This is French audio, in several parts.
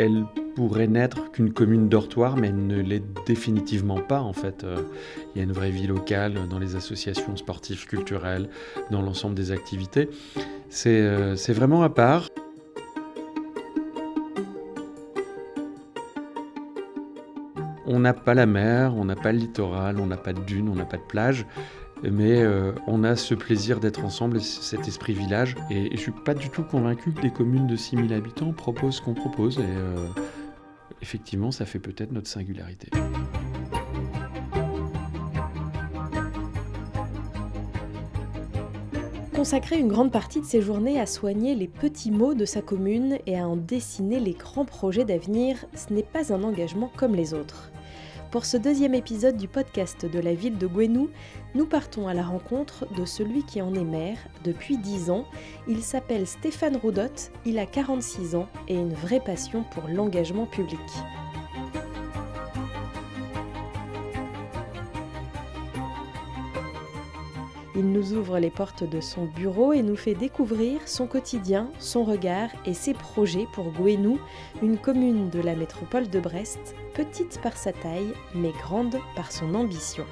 elle pourrait n'être qu'une commune dortoir, mais elle ne l'est définitivement pas en fait. Euh, il y a une vraie vie locale dans les associations sportives, culturelles, dans l'ensemble des activités. C'est euh, vraiment à part. On n'a pas la mer, on n'a pas le littoral, on n'a pas de dunes, on n'a pas de plage mais euh, on a ce plaisir d'être ensemble, cet esprit village. Et, je je suis pas du tout convaincu que des communes de 6000 habitants proposent ce qu'on propose. Et euh, effectivement, ça fait peut-être notre singularité. Consacrer une grande partie de ses journées à soigner les petits mots de sa commune et à en dessiner les grands projets d'avenir, ce n'est pas un engagement comme les autres. Pour ce deuxième épisode du podcast de la ville de Gwenou, nous partons à la rencontre de celui qui en est maire depuis 10 ans. Il s'appelle Stéphane Roudot, il a 46 ans et une vraie passion pour l'engagement public. Il nous ouvre les portes de son bureau et nous fait découvrir son quotidien, son regard et ses projets pour Gouenou, une commune de la métropole de Brest, petite par sa taille mais grande par son ambition.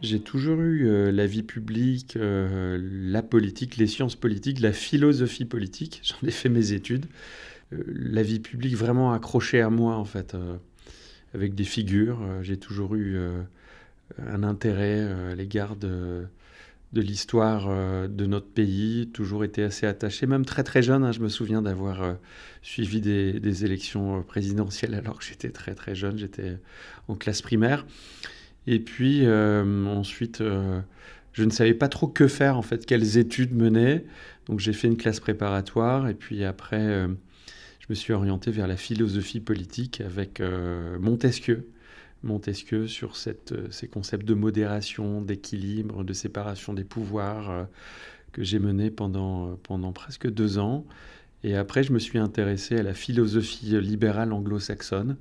J'ai toujours eu euh, la vie publique, euh, la politique, les sciences politiques, la philosophie politique. J'en ai fait mes études. Euh, la vie publique vraiment accrochée à moi en fait avec des figures. Euh, j'ai toujours eu euh, un intérêt euh, à l'égard de, l'histoire de notre pays, toujours été assez attaché, même très très jeune. Hein, je me souviens d'avoir suivi des, élections présidentielles alors que j'étais très très jeune, j'étais en classe primaire. Et puis ensuite, je ne savais pas trop que faire en fait, quelles études mener. Donc j'ai fait une classe préparatoire et puis après je me suis orienté vers la philosophie politique avec euh, Montesquieu. Montesquieu sur euh, ces concepts de modération, d'équilibre, de séparation des pouvoirs euh, que j'ai mené pendant, pendant presque deux ans. Et après, je me suis intéressé à la philosophie libérale anglo-saxonne,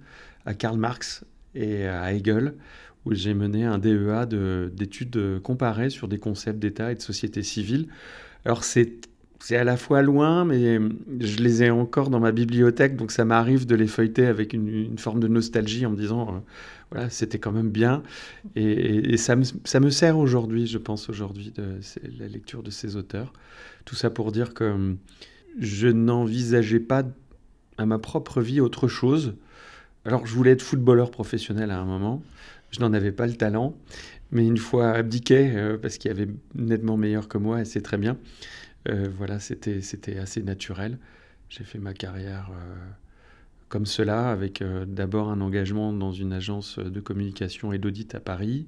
à Karl Marx et à Hegel, où j'ai mené un DEA d'études comparées sur des concepts d'État et de société civile. Alors c'est c'est à la fois loin, mais je les ai encore dans ma bibliothèque, donc ça m'arrive de les feuilleter avec une, forme de nostalgie en me disant, euh, voilà, c'était quand même bien. Et, ça, me, ça, me, sert aujourd'hui, je pense aujourd'hui, de la lecture de ces auteurs. Tout ça pour dire que je n'envisageais pas à ma propre vie autre chose. Alors, je voulais être footballeur professionnel à un moment. Je n'en avais pas le talent, mais une fois abdiqué, euh, parce qu'il y avait nettement meilleur que moi, et c'est très bien. Euh, voilà, c'était, assez naturel. J'ai fait ma carrière euh, comme cela, avec euh, d'abord un engagement dans une agence de communication et d'audit à Paris.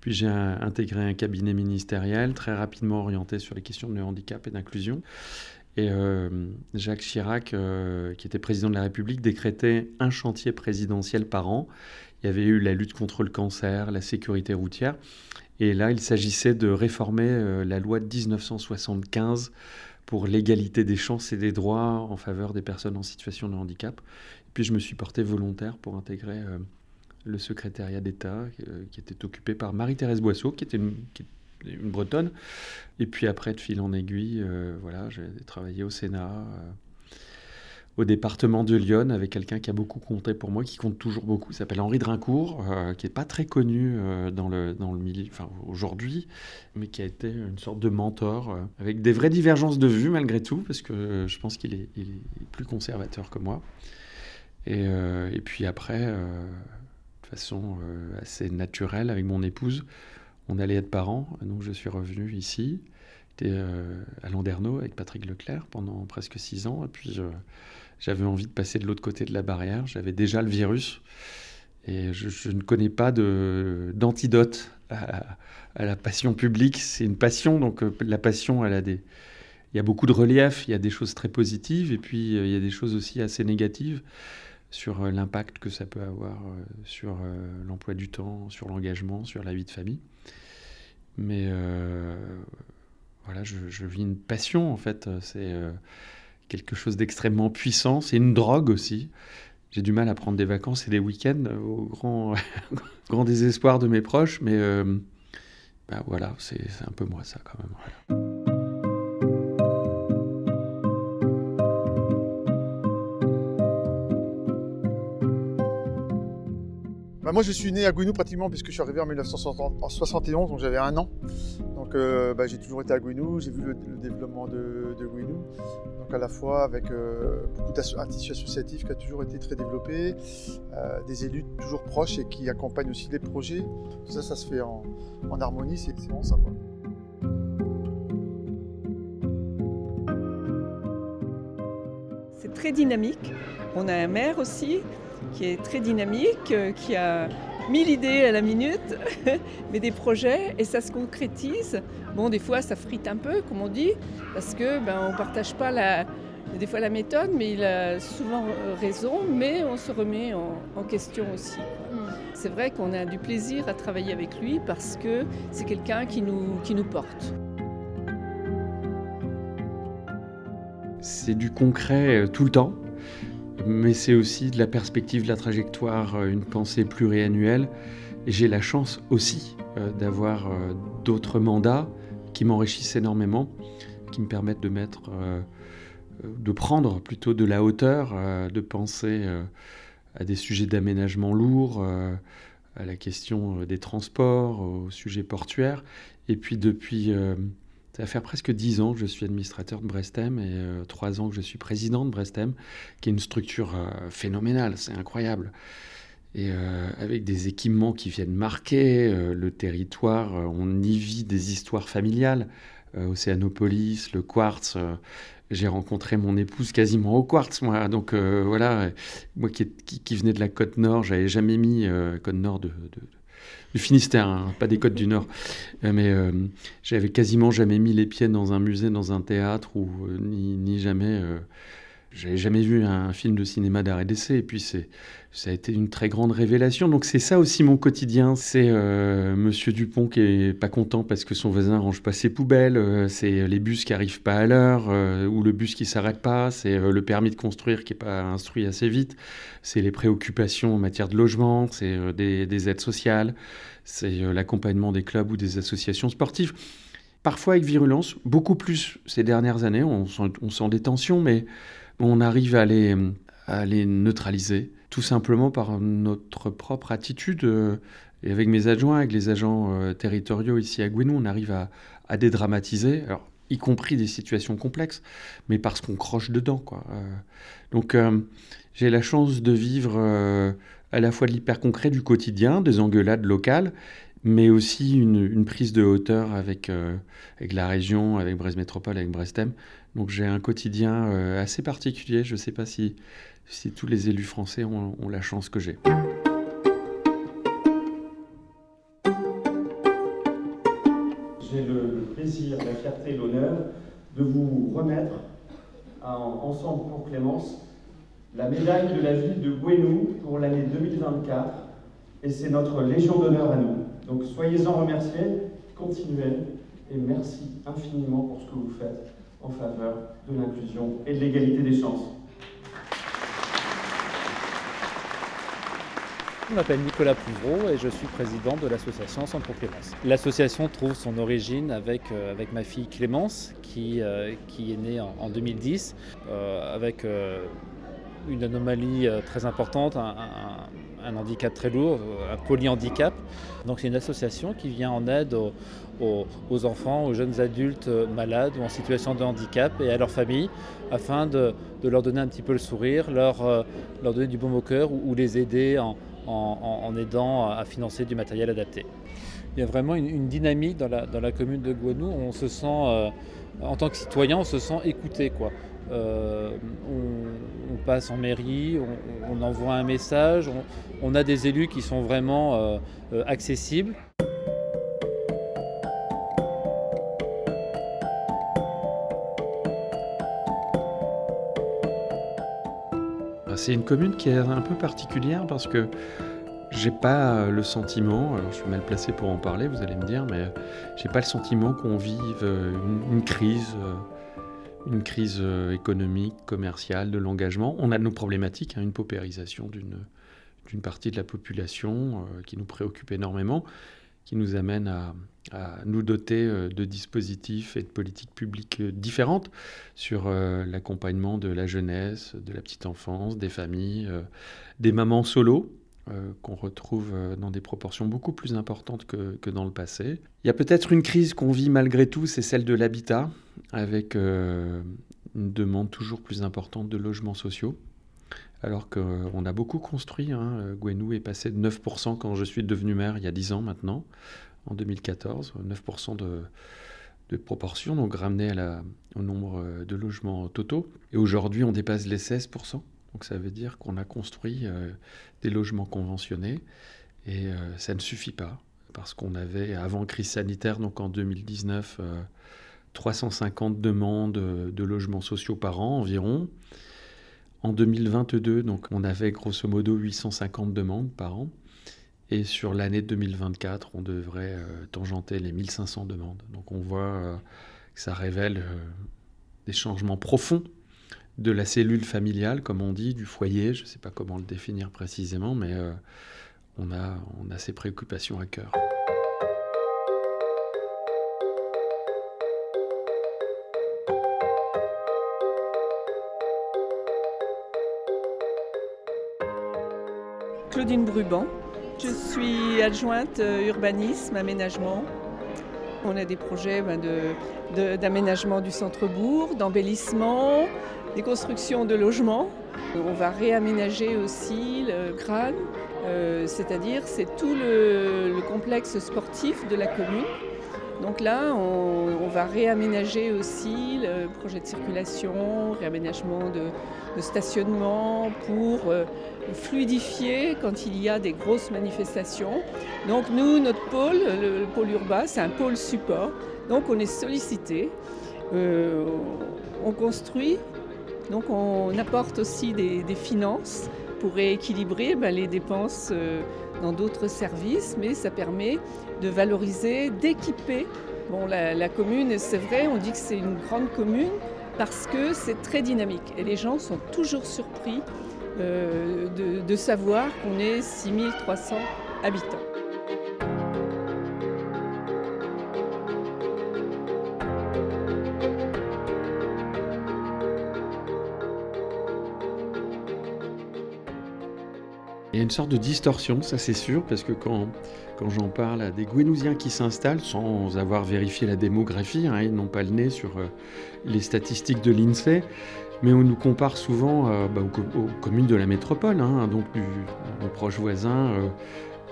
Puis j'ai intégré un cabinet ministériel très rapidement orienté sur les questions de handicap et d'inclusion. Et Jacques Chirac, qui était président de la République, décrétait un chantier présidentiel par an. Il y avait eu la lutte contre le cancer, la sécurité routière. Et là, il s'agissait de réformer euh, la loi de 1975 pour l'égalité des chances et des droits en faveur des personnes en situation de handicap. Et puis je me suis porté volontaire pour intégrer euh, le secrétariat d'État euh, qui était occupé par Marie-Thérèse Boisseau, qui était une, bretonne. Et puis après, de fil en aiguille, voilà, j'ai travaillé au Sénat au département de Lyon avec quelqu'un qui a beaucoup compté pour moi, qui compte toujours beaucoup. Il s'appelle Henri Drincourt, euh, qui n'est pas très connu euh, dans, le, dans le milieu enfin, aujourd'hui, mais qui a été une sorte de mentor, euh, avec des vraies divergences de vues malgré tout, parce que je pense qu'il est, est, plus conservateur que moi. Et, et puis après, de façon assez naturelle, avec mon épouse, on allait être parents, donc je suis revenu ici. J'étais à Landerneau avec Patrick Leclerc pendant presque six ans, et puis j'avais envie de passer de l'autre côté de la barrière. J'avais déjà le virus et je, ne connais pas d'antidote à, la passion publique. C'est une passion, donc euh, la passion, elle a des, il y a beaucoup de relief, il y a des choses très positives et puis euh, il y a des choses aussi assez négatives sur euh, l'impact que ça peut avoir sur l'emploi du temps, sur l'engagement, sur la vie de famille. Mais voilà, je, je, vis une passion en fait. C'est quelque chose d'extrêmement puissant. C'est une drogue aussi. J'ai du mal à prendre des vacances et des week-ends au grand, grand désespoir de mes proches, mais euh, bah voilà, c'est un peu moi ça quand même. Bah, moi, je suis né à Gouinou pratiquement, puisque je suis arrivé en 1971, donc j'avais un an. Bah, j'ai toujours été à Gouinou, j'ai vu le, développement de, de. Donc à la fois avec euh, beaucoup d'un tissu associatif qui a toujours été très développé, euh, des élus toujours proches et qui accompagnent aussi les projets. Tout ça, ça se fait en, harmonie, c'est vraiment sympa. C'est très dynamique. On a un maire aussi qui est très dynamique, euh, qui a mille idées à la minute, mais des projets, et ça se concrétise. Bon, des fois, ça frite un peu, comme on dit, parce que ben, on ne partage pas la, des fois la méthode, mais il a souvent raison, mais on se remet en, question aussi. Mm. C'est vrai qu'on a du plaisir à travailler avec lui parce que c'est quelqu'un qui nous, qui nous porte. C'est du concret euh, tout le temps mais c'est aussi de la perspective de la trajectoire, euh, une pensée pluriannuelle. J'ai la chance aussi euh, d'avoir euh, d'autres mandats qui m'enrichissent énormément, qui me permettent de mettre, de prendre plutôt de la hauteur, de penser à des sujets d'aménagement lourd, à la question des transports, au sujet portuaire. Et puis depuis ça va faire presque dix ans que je suis administrateur de Brestem et euh, trois ans que je suis président de Brestem, qui est une structure euh, phénoménale, c'est incroyable. Et euh, avec des équipements qui viennent marquer le territoire, on y vit des histoires familiales. Océanopolis, le quartz, j'ai rencontré mon épouse quasiment au quartz, moi. Donc voilà, moi qui, venais de la côte nord, j'avais jamais mis côte nord de du Finistère, hein, pas des Côtes du Nord. Euh, mais euh, j'avais quasiment jamais mis les pieds dans un musée, dans un théâtre, ou euh, ni, ni, jamais. J'avais jamais vu un film de cinéma d'art d'essai. Et puis c'est ça a été une très grande révélation. Donc c'est ça aussi mon quotidien. C'est euh, Monsieur Dupont qui est pas content parce que son voisin range pas ses poubelles. Euh, c'est les bus qui arrivent pas à l'heure euh, ou le bus qui s'arrête pas. C'est le permis de construire qui est pas instruit assez vite. C'est les préoccupations en matière de logement. C'est des, aides sociales. C'est l'accompagnement des clubs ou des associations sportives. Parfois avec virulence, beaucoup plus ces dernières années. On sent, des tensions, mais on arrive à les, neutraliser tout simplement par notre propre attitude. Euh, et avec mes adjoints, avec les agents euh, territoriaux ici à Gouinou, on arrive à, dédramatiser, alors, y compris des situations complexes, mais parce qu'on croche dedans. Quoi. Euh, donc j'ai la chance de vivre à la fois de l'hyper concret du quotidien, des engueulades locales, mais aussi une, prise de hauteur avec, avec la région, avec Brest Métropole, avec Brestem. Donc j'ai un quotidien assez particulier. Je ne sais pas si si tous les élus français ont, la chance que j'ai. J'ai le plaisir, la fierté et l'honneur de vous remettre Ensemble pour Clémence la médaille de la ville de Gouenou pour l'année 2024 et c'est notre légion d'honneur à nous. Donc soyez-en remerciés, continuez et merci infiniment pour ce que vous faites en faveur de l'inclusion et de l'égalité des chances. Je m'appelle Nicolas Pouvreau et je suis président de l'association Centre Clémence. L'association trouve son origine avec, euh, avec ma fille Clémence qui, euh, qui est née en, 2010 euh, avec une anomalie très importante, un, handicap très lourd, un polyhandicap. Donc c'est une association qui vient en aide aux, enfants, aux jeunes adultes malades ou en situation de handicap et à leurs familles afin de, leur donner un petit peu le sourire, leur, leur donner du bon au ou les aider en aidant à financer du matériel adapté. Il y a vraiment une, dynamique dans la, commune de Guanou. On se sent, euh, en tant que citoyen, on se sent écouté. Euh, on, passe en mairie, on, envoie un message, on, a des élus qui sont vraiment euh, accessibles. C'est une commune qui est un peu particulière parce que j'ai pas le sentiment, alors je suis mal placé pour en parler, vous allez me dire, mais j'ai pas le sentiment qu'on vive une, crise, une crise économique, commerciale, de l'engagement. On a nos problématiques, hein, une paupérisation d'une partie de la population euh, qui nous préoccupe énormément, qui nous amène à, nous doter euh, de dispositifs et de politiques publiques euh, différentes sur euh, l'accompagnement de la jeunesse, de la petite enfance, des familles, des mamans solo qu'on retrouve dans des proportions beaucoup plus importantes que, que dans le passé. Il y a peut-être une crise qu'on vit malgré tout, c'est celle de l'habitat, avec une demande toujours plus importante de logements sociaux alors qu'on a beaucoup construit. Hein. Gwenou est passé de 9% quand je suis devenu maire il y a 10 ans maintenant, en 2014, 9% de, de proportion, donc ramené au nombre euh, de logements totaux. Et aujourd'hui, on dépasse les 16%. Donc ça veut dire qu'on a construit euh, des logements conventionnés et euh, ça ne suffit pas parce qu'on avait, avant crise sanitaire, donc en 2019, 350 demandes de logements sociaux par an environ. En 2022, donc, on avait grosso modo 850 demandes par an. Et sur l'année 2024, on devrait euh, tangenter les 1500 demandes. Donc on voit euh, que ça révèle euh, des changements profonds de la cellule familiale, comme on dit, du foyer. Je ne sais pas comment le définir précisément, mais on, a, on a ces préoccupations à cœur. Je suis adjointe euh, urbanisme, aménagement. On a des projets ben, d'aménagement du centre-bourg, d'embellissement, des constructions de logements. On va réaménager aussi le crâne, euh, c'est-à-dire c'est tout le, complexe sportif de la commune. Donc là, on, va réaménager aussi le projet de circulation, réaménagement de, stationnement pour euh, fluidifier quand il y a des grosses manifestations. Donc nous, notre pôle, le, pôle urbain, c'est un pôle support. Donc on est sollicité, euh, on construit, donc on apporte aussi des, finances pour rééquilibrer ben, les dépenses euh, dans d'autres services, mais ça permet de valoriser, d'équiper. La commune, c'est vrai, on dit que c'est une grande commune parce que c'est très dynamique et les gens sont toujours surpris euh, de, savoir qu'on est 6300 habitants. Une sorte de distorsion, ça c'est sûr, parce que quand, quand j'en parle à des Gouénousiens qui s'installent sans avoir vérifié la démographie, hein, ils n'ont pas le nez sur euh, les statistiques de l'INSEE, mais on nous compare souvent euh, bah, aux, communes de la métropole, hein, donc nos proches voisins,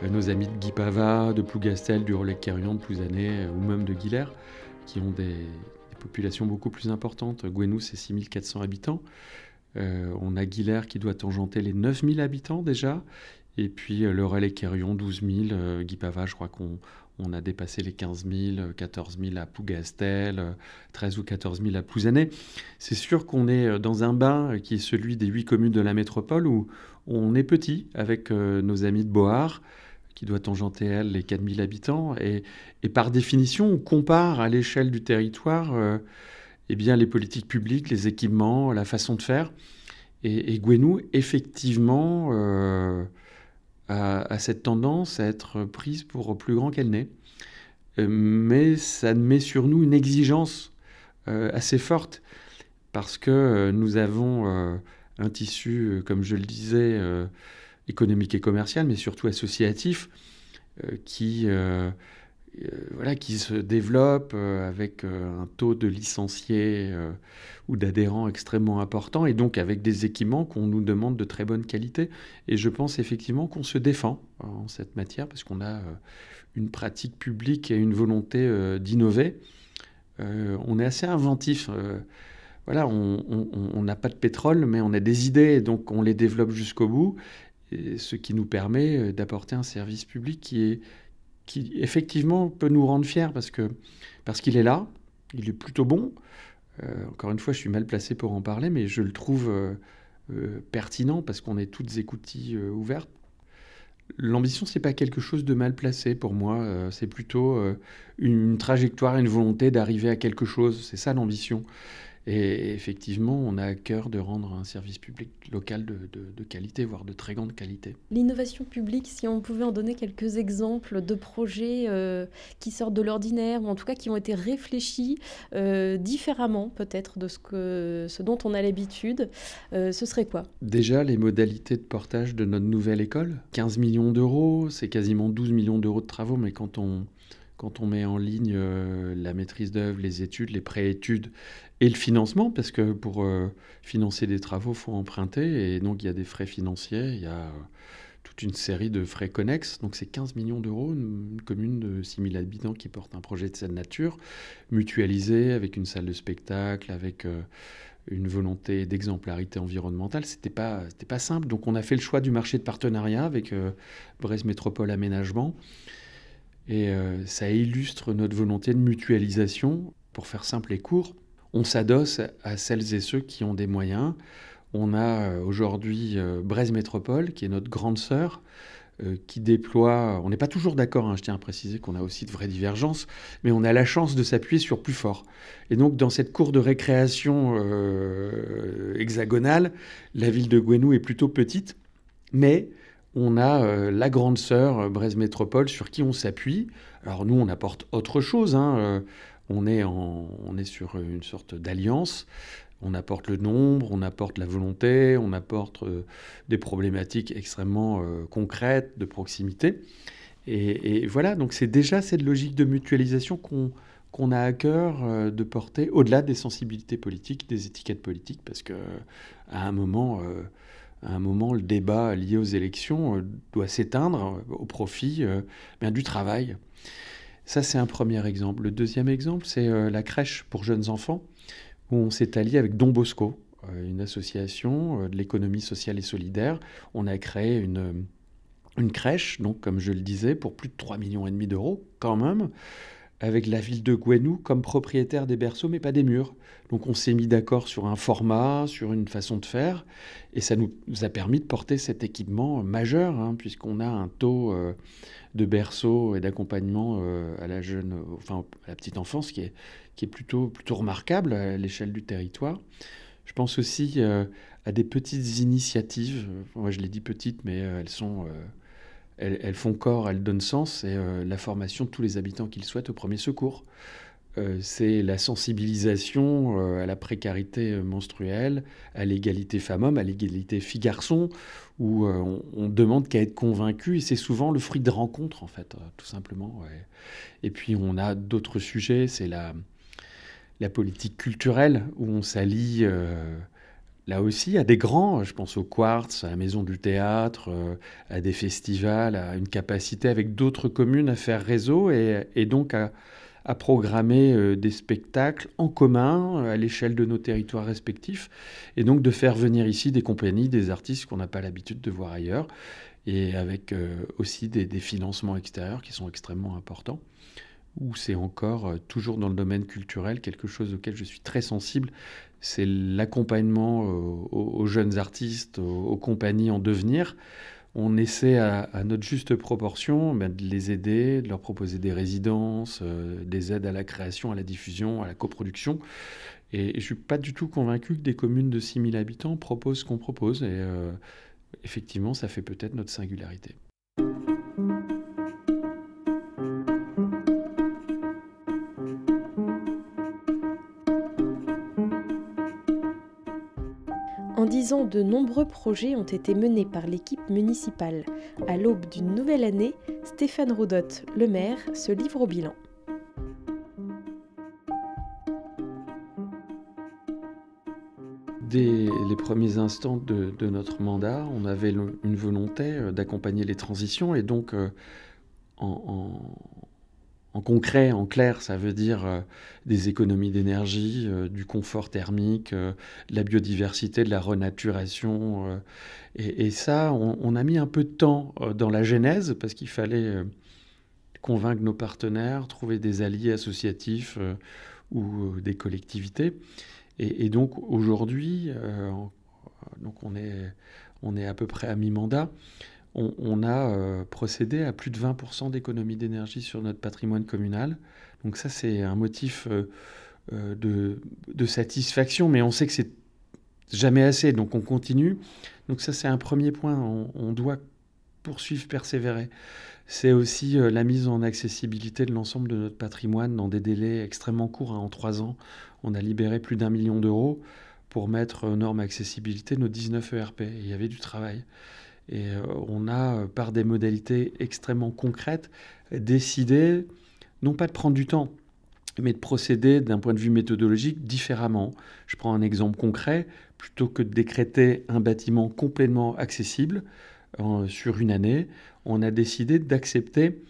euh, nos amis de Guipava, de Plougastel, du Relais-Carillon, de Plouzané euh, ou même de Guilher, qui ont des, populations beaucoup plus importantes. Gouenou, c'est 6400 habitants. On a Guilher qui doit tangenter les 9000 habitants déjà. Et puis le Relais-Carillon, 12 000. Guipava, je crois qu'on on a dépassé les 15 000, 14 000 à Plougastel, 13 ou 14 000 à Plouzané. C'est sûr qu'on est euh, dans un bain qui est celui des huit communes de la métropole où on est petit avec euh, nos amis de Board, qui doit tangenter, elle, les 4 000 habitants. Et, par définition, on compare à l'échelle du territoire euh, eh bien, les politiques publiques, les équipements, la façon de faire. Et, Gwenou, effectivement, a, cette tendance à être prise pour plus grand qu'elle n'est. Euh, mais ça met sur nous une exigence euh, assez forte parce que euh, nous avons un tissu, comme je le disais, économique et commercial, mais surtout associatif, qui euh, voilà, qui se développe euh, avec euh, un taux de licenciés ou d'adhérents extrêmement important et donc avec des équipements qu'on nous demande de très bonne qualité. Et je pense effectivement qu'on se défend en cette matière parce qu'on a une pratique publique et une volonté d'innover. on est assez inventif voilà, on n'a pas de pétrole, mais on a des idées, donc on les développe jusqu'au bout, ce qui nous permet d'apporter un service public qui est qui effectivement peut nous rendre fiers parce que parce qu'il est là, il est plutôt bon. Euh, encore une fois, je suis mal placé pour en parler, mais je le trouve euh, euh, pertinent parce qu'on est toutes écoutilles ouvertes. L'ambition, c'est pas quelque chose de mal placé pour moi. c'est plutôt une trajectoire, une volonté d'arriver à quelque chose. C'est ça l'ambition. Et effectivement, on a à cœur de rendre un service public local de, qualité, voire de très grande qualité. L'innovation publique, si on pouvait en donner quelques exemples de projets euh, qui sortent de l'ordinaire, ou en tout cas qui ont été réfléchis euh, différemment peut-être de ce, que, ce dont on a l'habitude, euh, ce serait quoi? Déjà, les modalités de portage de notre nouvelle école. 15 millions d'euros, c'est quasiment 12 millions d'euros de travaux, mais quand on quand on met en ligne euh, la maîtrise d'œuvre, les études, les pré-études et le financement, parce que pour euh, financer des travaux, il faut emprunter, et donc il y a des frais financiers, il y a euh, toute une série de frais connexes. Donc c'est 15 millions d'euros, une, commune de 6000 habitants qui porte un projet de cette nature, mutualisé avec une salle de spectacle, avec une volonté d'exemplarité environnementale. C'était pas, pas simple. Donc on a fait le choix du marché de partenariat avec Brest Métropole Aménagement. Et euh, ça illustre notre volonté de mutualisation. Pour faire simple et court, on s'adosse à celles et ceux qui ont des moyens. On a euh, aujourd'hui euh, Métropole, qui est notre grande sœur, euh, qui déploie. On n'est pas toujours d'accord, hein, je tiens à préciser qu'on a aussi de vraies divergences, mais on a la chance de s'appuyer sur plus fort. Et donc, dans cette cour de récréation hexagonale, la ville de Gwenou est plutôt petite, mais on a la grande sœur Braise Métropole sur qui on s'appuie. Alors nous, on apporte autre chose. Hein, on, est on est sur une sorte d'alliance. On apporte le nombre, on apporte la volonté, on apporte des problématiques extrêmement concrètes de proximité. Et, voilà, donc c'est déjà cette logique de mutualisation qu'on a à cœur de porter au-delà des sensibilités politiques, des étiquettes politiques, parce que à un moment, à un moment, le débat lié aux élections euh, doit s'éteindre au profit euh, bien, du travail. Ça, c'est un premier exemple. Le deuxième exemple, c'est euh, la crèche pour jeunes enfants, où on s'est allié avec Don Bosco, une association de l'économie sociale et solidaire. On a créé une, crèche, donc comme je le disais, pour plus de 3,5 millions d'euros, quand même, avec la ville de Gwenou comme propriétaire des berceaux, mais pas des murs. Donc on s'est mis d'accord sur un format, sur une façon de faire, et ça nous a permis de porter cet équipement majeur, hein, puisqu'on a un taux euh, de berceau et d'accompagnement euh, à la jeune, enfin à la petite enfance qui est, qui est plutôt, plutôt remarquable à l'échelle du territoire. Je pense aussi euh, à des petites initiatives. Moi, je les dis petites, mais elles sont elles, font corps, elles donnent sens, c'est euh, la formation de tous les habitants qu'ils souhaitent au premier secours. Euh, c'est la sensibilisation euh, à la précarité menstruelle, à l'égalité femmes-hommes, à l'égalité filles-garçons, où on, demande qu'à être convaincu, et c'est souvent le fruit de rencontres, en fait, tout simplement. Et puis on a d'autres sujets, c'est la politique culturelle, où on s'allie là aussi, à des grands, je pense au Quartz, à la Maison du Théâtre, euh, à des festivals, à une capacité avec d'autres communes à faire réseau et, donc à, programmer euh, des spectacles en commun à l'échelle de nos territoires respectifs et donc de faire venir ici des compagnies, des artistes qu'on n'a pas l'habitude de voir ailleurs et avec euh, aussi des, des, financements extérieurs qui sont extrêmement importants où c'est encore toujours dans le domaine culturel quelque chose auquel je suis très sensible, c'est l'accompagnement euh, aux, jeunes artistes, aux, compagnies en devenir. On essaie à, notre juste proportion ben, de les aider, de leur proposer des résidences, euh, des aides à la création, à la diffusion, à la coproduction. Et je ne suis pas du tout convaincu que des communes de 6000 habitants proposent ce qu'on propose. Et euh, effectivement, ça fait peut-être notre singularité. De nombreux projets ont été menés par l'équipe municipale. À l'aube d'une nouvelle année, Stéphane Roudotte, le maire, se livre au bilan. Dès les premiers instants de, notre mandat, on avait une volonté euh, d'accompagner les transitions et donc euh, en concret, en clair, ça veut dire euh, des économies d'énergie, euh, du confort thermique, euh, de la biodiversité, de la renaturation. Et, ça, on, a mis un peu de temps dans la genèse parce qu'il fallait convaincre nos partenaires, trouver des alliés associatifs ou des collectivités. Et, donc aujourd'hui, on est, on est à peu près à mi-mandat on, a euh, procédé à plus de 20% d'économie d'énergie sur notre patrimoine communal. Donc ça, c'est un motif euh, de, satisfaction, mais on sait que c'est jamais assez, donc on continue. Donc ça, c'est un premier point. On, doit poursuivre, persévérer. C'est aussi la mise en accessibilité de l'ensemble de notre patrimoine dans des délais extrêmement courts. Hein. En trois ans, on a libéré plus d'un million d'euros pour mettre aux normes accessibilité nos 19 ERP. il y avait du travail. Et euh, on a, euh, par des modalités extrêmement concrètes, décidé, non pas de prendre du temps, mais de procéder d'un point de vue méthodologique différemment. Je prends un exemple concret. Plutôt que de décréter un bâtiment complètement accessible euh, sur une année, on a décidé d'accepter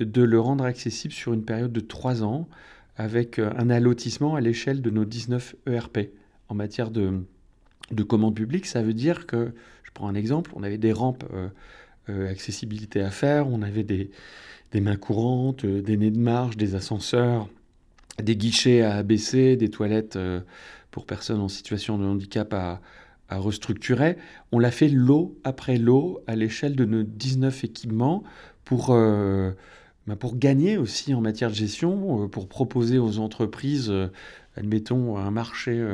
de le rendre accessible sur une période de trois ans avec un allotissement à l'échelle de nos 19 ERP en matière de, de commande publique, ça veut dire que, prends un exemple, on avait des rampes euh, euh, accessibilité à faire, on avait des, mains courantes, euh, des nez de marche, des ascenseurs, des guichets à abaisser, des toilettes pour personnes en situation de handicap à, restructurer. On l'a fait lot après lot à l'échelle de nos 19 équipements pour, bah, pour gagner aussi en matière de gestion, pour proposer aux entreprises admettons, un marché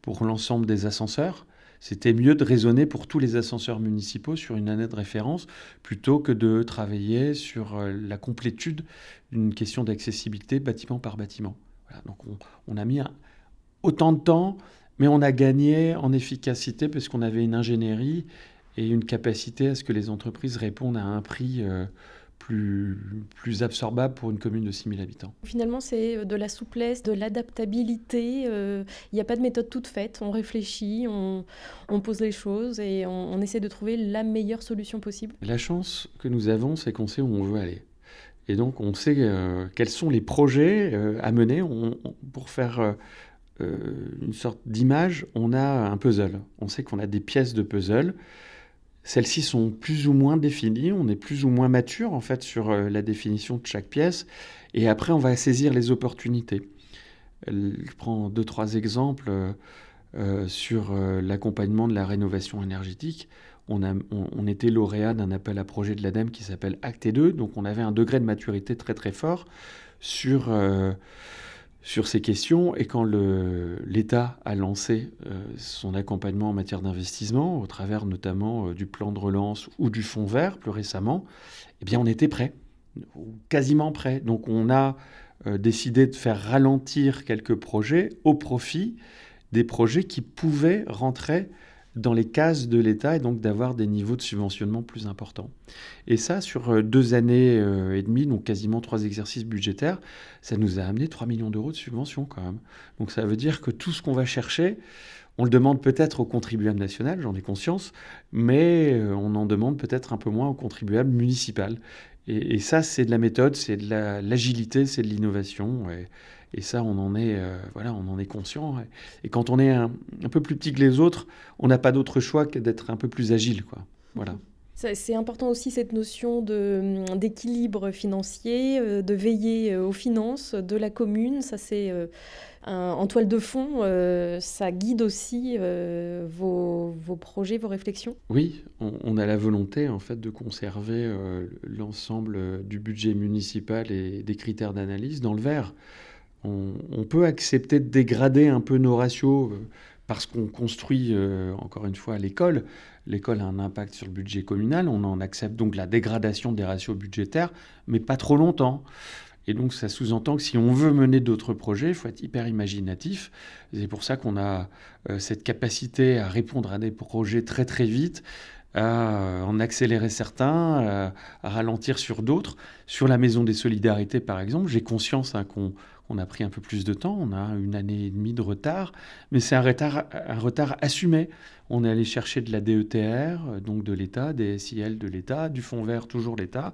pour l'ensemble des ascenseurs, c'était mieux de raisonner pour tous les ascenseurs municipaux sur une année de référence plutôt que de travailler sur euh, la complétude d'une question d'accessibilité bâtiment par bâtiment. donc on, a mis autant de temps, mais on a gagné en efficacité parce qu'on avait une ingénierie et une capacité à ce que les entreprises répondent à un prix euh, plus, plus absorbable pour une commune de 6000 habitants. Finalement, c'est euh, de la souplesse, de l'adaptabilité. Euh, il n'y a pas de méthode toute faite. On réfléchit, on, pose les choses et on, essaie de trouver la meilleure solution possible. La chance que nous avons, c'est qu'on sait où on veut aller. Et donc, on sait euh, quels sont les projets à mener pour faire une sorte d'image. On a un puzzle. On sait qu'on a des pièces de puzzle. Celles-ci sont plus ou moins définies, on est plus ou moins mature en fait sur euh, la définition de chaque pièce, et après on va saisir les opportunités. Je prends deux, trois exemples euh, sur euh, l'accompagnement de la rénovation énergétique. On, était lauréat d'un appel à projet de l'ADEME qui s'appelle Acte 2, donc on avait un degré de maturité très très fort sur sur ces questions. Et quand l'État a lancé euh, son accompagnement en matière d'investissement, au travers notamment euh, du plan de relance ou du fonds vert plus récemment, eh bien on était prêt, quasiment prêt. Donc on a euh, décidé de faire ralentir quelques projets au profit des projets qui pouvaient rentrer dans les cases de l'État et donc d'avoir des niveaux de subventionnement plus importants. Et ça, sur euh, deux années euh, et demie, donc quasiment trois exercices budgétaires, ça nous a amené 3 millions d'euros de subventions quand même. Donc ça veut dire que tout ce qu'on va chercher, on le demande peut-être au contribuable national, j'en ai conscience, mais euh, on en demande peut-être un peu moins au contribuable municipal. Et, ça, c'est de la méthode, c'est de l'agilité, c'est de l'innovation. Et ça, on en est, euh, voilà, on en est conscient. Et quand on est un, peu plus petit que les autres, on n'a pas d'autre choix que d'être un peu plus agile, quoi. Voilà. C'est important aussi cette notion d'équilibre financier, euh, de veiller euh, aux finances de la commune. Ça, c'est en toile de fond, ça guide aussi vos, vos, projets, vos réflexions Oui, on, on, a la volonté en fait de conserver l'ensemble du budget municipal et des critères d'analyse dans le vert on, peut accepter de dégrader un peu nos ratios euh, parce qu'on construit, euh, encore une fois, l'école. L'école a un impact sur le budget communal, on en accepte donc la dégradation des ratios budgétaires, mais pas trop longtemps. Et donc ça sous-entend que si on veut mener d'autres projets, il faut être hyper imaginatif. C'est pour ça qu'on a euh, cette capacité à répondre à des projets très très vite, à en accélérer certains, à, ralentir sur d'autres. Sur la Maison des Solidarités, par exemple, j'ai conscience hein, qu'on on a pris un peu plus de temps, on a une année et demie de retard, mais c'est un retard, un retard assumé. On est allé chercher de la DETR, euh, donc de l'État, des SIL de l'État, du Fonds vert, toujours l'État,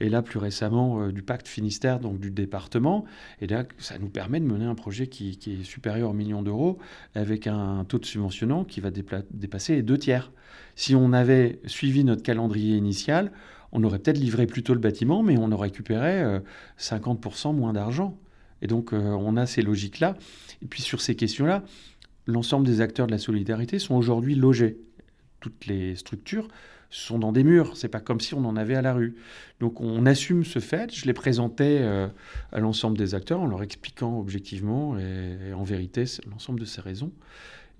et là plus récemment euh, du Pacte Finistère, donc du département. Et là, ça nous permet de mener un projet qui, est supérieur au million d'euros, avec un taux de subventionnant qui va dépasser les deux tiers. Si on avait suivi notre calendrier initial, on aurait peut-être livré plus tôt le bâtiment, mais on aurait récupéré 50% euh, moins d'argent. Et donc, euh, on a ces logiques-là. Et puis, sur ces questions-là, l'ensemble des acteurs de la solidarité sont aujourd'hui logés. Toutes les structures sont dans des murs. C'est pas comme si on en avait à la rue. Donc on assume ce fait. Je l'ai présenté euh, à l'ensemble des acteurs en leur expliquant objectivement et, en vérité l'ensemble de ces raisons.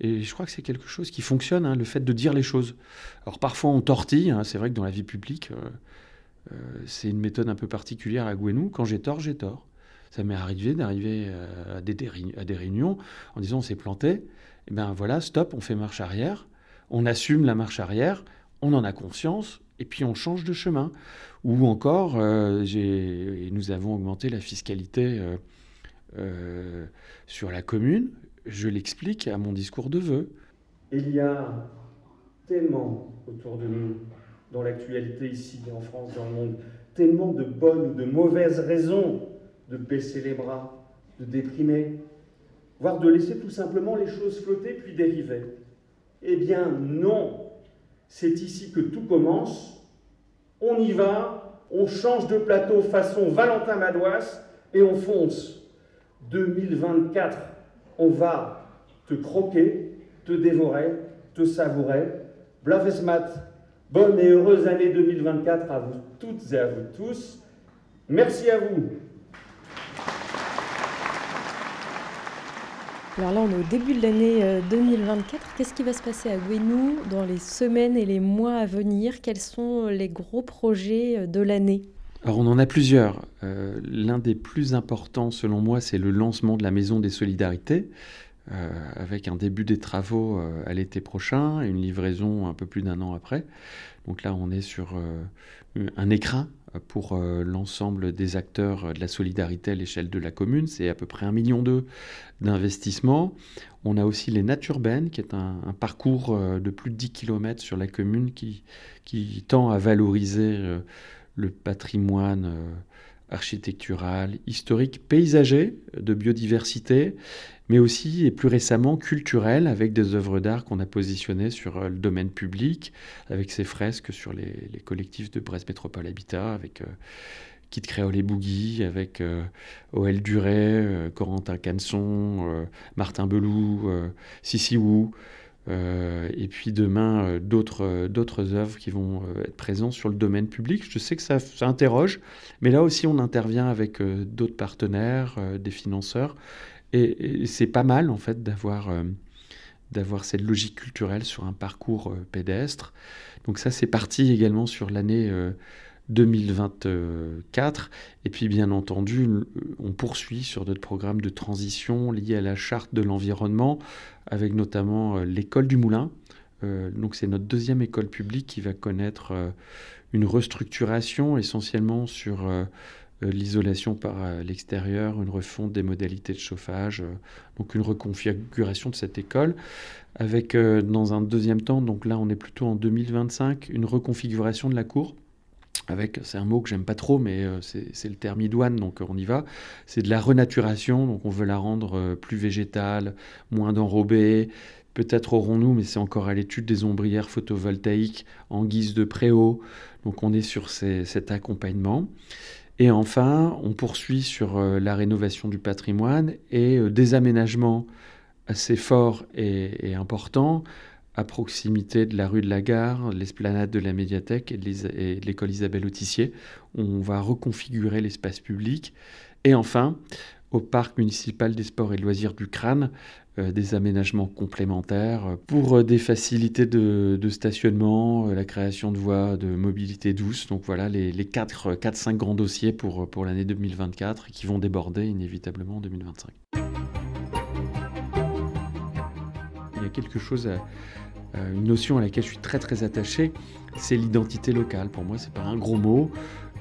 Et je crois que c'est quelque chose qui fonctionne, hein, le fait de dire les choses. Alors parfois on tortille, hein, c'est vrai que dans la vie publique, euh, c'est une méthode un peu particulière à Gwenou. Quand j'ai tort, j'ai tort. Ça m'est arrivé d'arriver à des, à des réunions en disant on s'est planté. Et eh bien voilà, stop, on fait marche arrière, on assume la marche arrière, on en a conscience, et puis on change de chemin. Ou encore, euh, nous avons augmenté la fiscalité euh, euh, sur la commune. Je l'explique à mon discours de vœux. Il y a tellement autour de nous, dans l'actualité ici, en France, dans le monde, tellement de bonnes ou de mauvaises raisons de baisser les bras, de déprimer, voire de laisser tout simplement les choses flotter puis dériver. Eh bien non, c'est ici que tout commence on y va, on change de plateau façon Valentin Madouas et on fonce. 2024, on va te croquer, te dévorer, te savourer. Blavesmat, bonne et heureuse année 2024 à vous toutes et à vous tous. Merci à vous. Alors là, on est au début de l'année 2024. Euh, Qu'est-ce qui va se passer à Gwenou dans les semaines et les mois à venir? Quels sont les gros projets euh, de l'année? Alors on en a plusieurs. Euh, l'un des plus importants selon moi, c'est le lancement de la Maison des Solidarités, avec un début des travaux à l'été prochain et une livraison un peu plus d'un an après. Donc là on est sur un écrin pour euh, l'ensemble des acteurs de la solidarité à l'échelle de la commune. C'est à peu près un million d'euros d'investissement. On a aussi les Naturbennes, qui est un, parcours euh, de plus de 10 km sur la commune qui, qui tend à valoriser euh, le patrimoine architectural, historique, paysager, de biodiversité, mais aussi et plus récemment culturel avec des œuvres d'art qu'on a positionnées sur euh, le domaine public, avec ces fresques sur les, collectifs de Brest Métropole Habitat, avec euh, Kit Créole et Boogie, avec euh, O.L. Duret, Corentin Canson, Martin Belou, Sissi Wu. et puis demain, d'autres, œuvres qui vont être présentes sur le domaine public. Je sais que ça interroge, mais là aussi, on intervient avec d'autres partenaires, des financeurs, et, c'est pas mal, en fait, d'avoir euh, cette logique culturelle sur un parcours euh, pédestre. Donc ça, c'est parti également sur l'année 2024. Euh, et puis, bien entendu, on poursuit sur notre programme de transition lié à la charte de l'environnement, avec notamment l'école du Moulin. donc c'est notre deuxième école publique qui va connaître une restructuration essentiellement sur l'isolation par euh, l'extérieur, une refonte des modalités de chauffage, euh, donc une reconfiguration de cette école, avec dans un deuxième temps, donc là on est plutôt en 2025, une reconfiguration de la cour avec, c'est un mot que j'aime pas trop, mais c'est le terme idoine, donc on y va. C'est de la renaturation, donc on veut la rendre plus végétale, moins d'enrobée. Peut-être aurons-nous, mais c'est encore à l'étude, des ombrières photovoltaïques en guise de préau. Donc on est sur cet accompagnement. Et enfin, on poursuit sur euh, la rénovation du patrimoine et euh, des aménagements assez forts et, importants à proximité de la rue de la Gare, l'esplanade de la médiathèque et de l'école Isabelle Autissier. On va reconfigurer l'espace public. Et enfin, au parc municipal des sports et loisirs du Crâne, des aménagements complémentaires pour euh, des facilités de, stationnement, euh, la création de voies de mobilité douce. Donc voilà les, les 4-5 grands dossiers pour, pour l'année 2024 qui vont déborder inévitablement en 2025. Il y a quelque chose, une notion à laquelle je suis très très attaché, c'est l'identité locale. Pour moi, c'est pas un gros mot.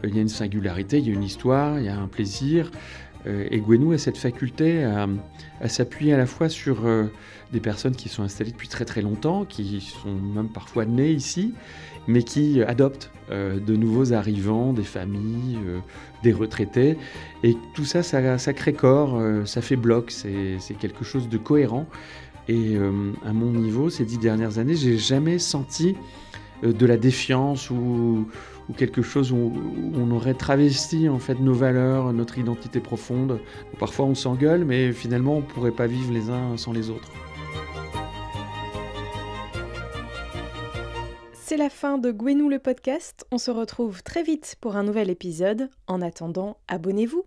Il y a une singularité, il y a une histoire, il y a un plaisir. Euh, et Gwenou a cette faculté à, s'appuyer à la fois sur euh, des personnes qui sont installées depuis très très longtemps, qui sont même parfois nées ici, mais qui adoptent euh, de nouveaux arrivants, des familles, des retraités. Et tout ça, ça, crée corps, ça fait bloc, c'est quelque chose de cohérent. Et à mon niveau, ces dix dernières années, j'ai jamais senti de la défiance ou, ou quelque chose où, on aurait travesti en fait nos valeurs, notre identité profonde. Parfois on s'engueule, mais finalement on pourrait pas vivre les uns sans les autres. C'est la fin de Gwenou le podcast. On se retrouve très vite pour un nouvel épisode. En attendant, abonnez-vous.